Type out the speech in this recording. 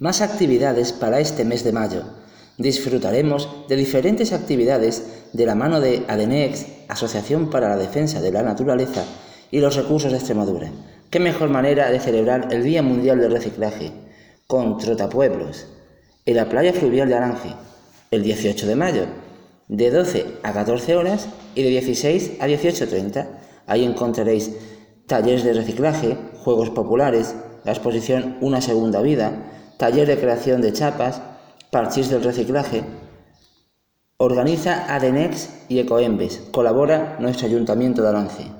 Más actividades para este mes de mayo. Disfrutaremos de diferentes actividades de la mano de ADENEX, Asociación para la Defensa de la Naturaleza y los Recursos de Extremadura. ¿Qué mejor manera de celebrar el Día Mundial del Reciclaje? Con Trotapueblos, en la playa fluvial de Aranje, el 18 de mayo, de 12 a 14 horas y de 16 a 18.30. Ahí encontraréis talleres de reciclaje, juegos populares, la exposición Una Segunda Vida, taller de creación de chapas, parchís del reciclaje. Organiza Adenex y Ecoembes. Colabora nuestro Ayuntamiento de Arance.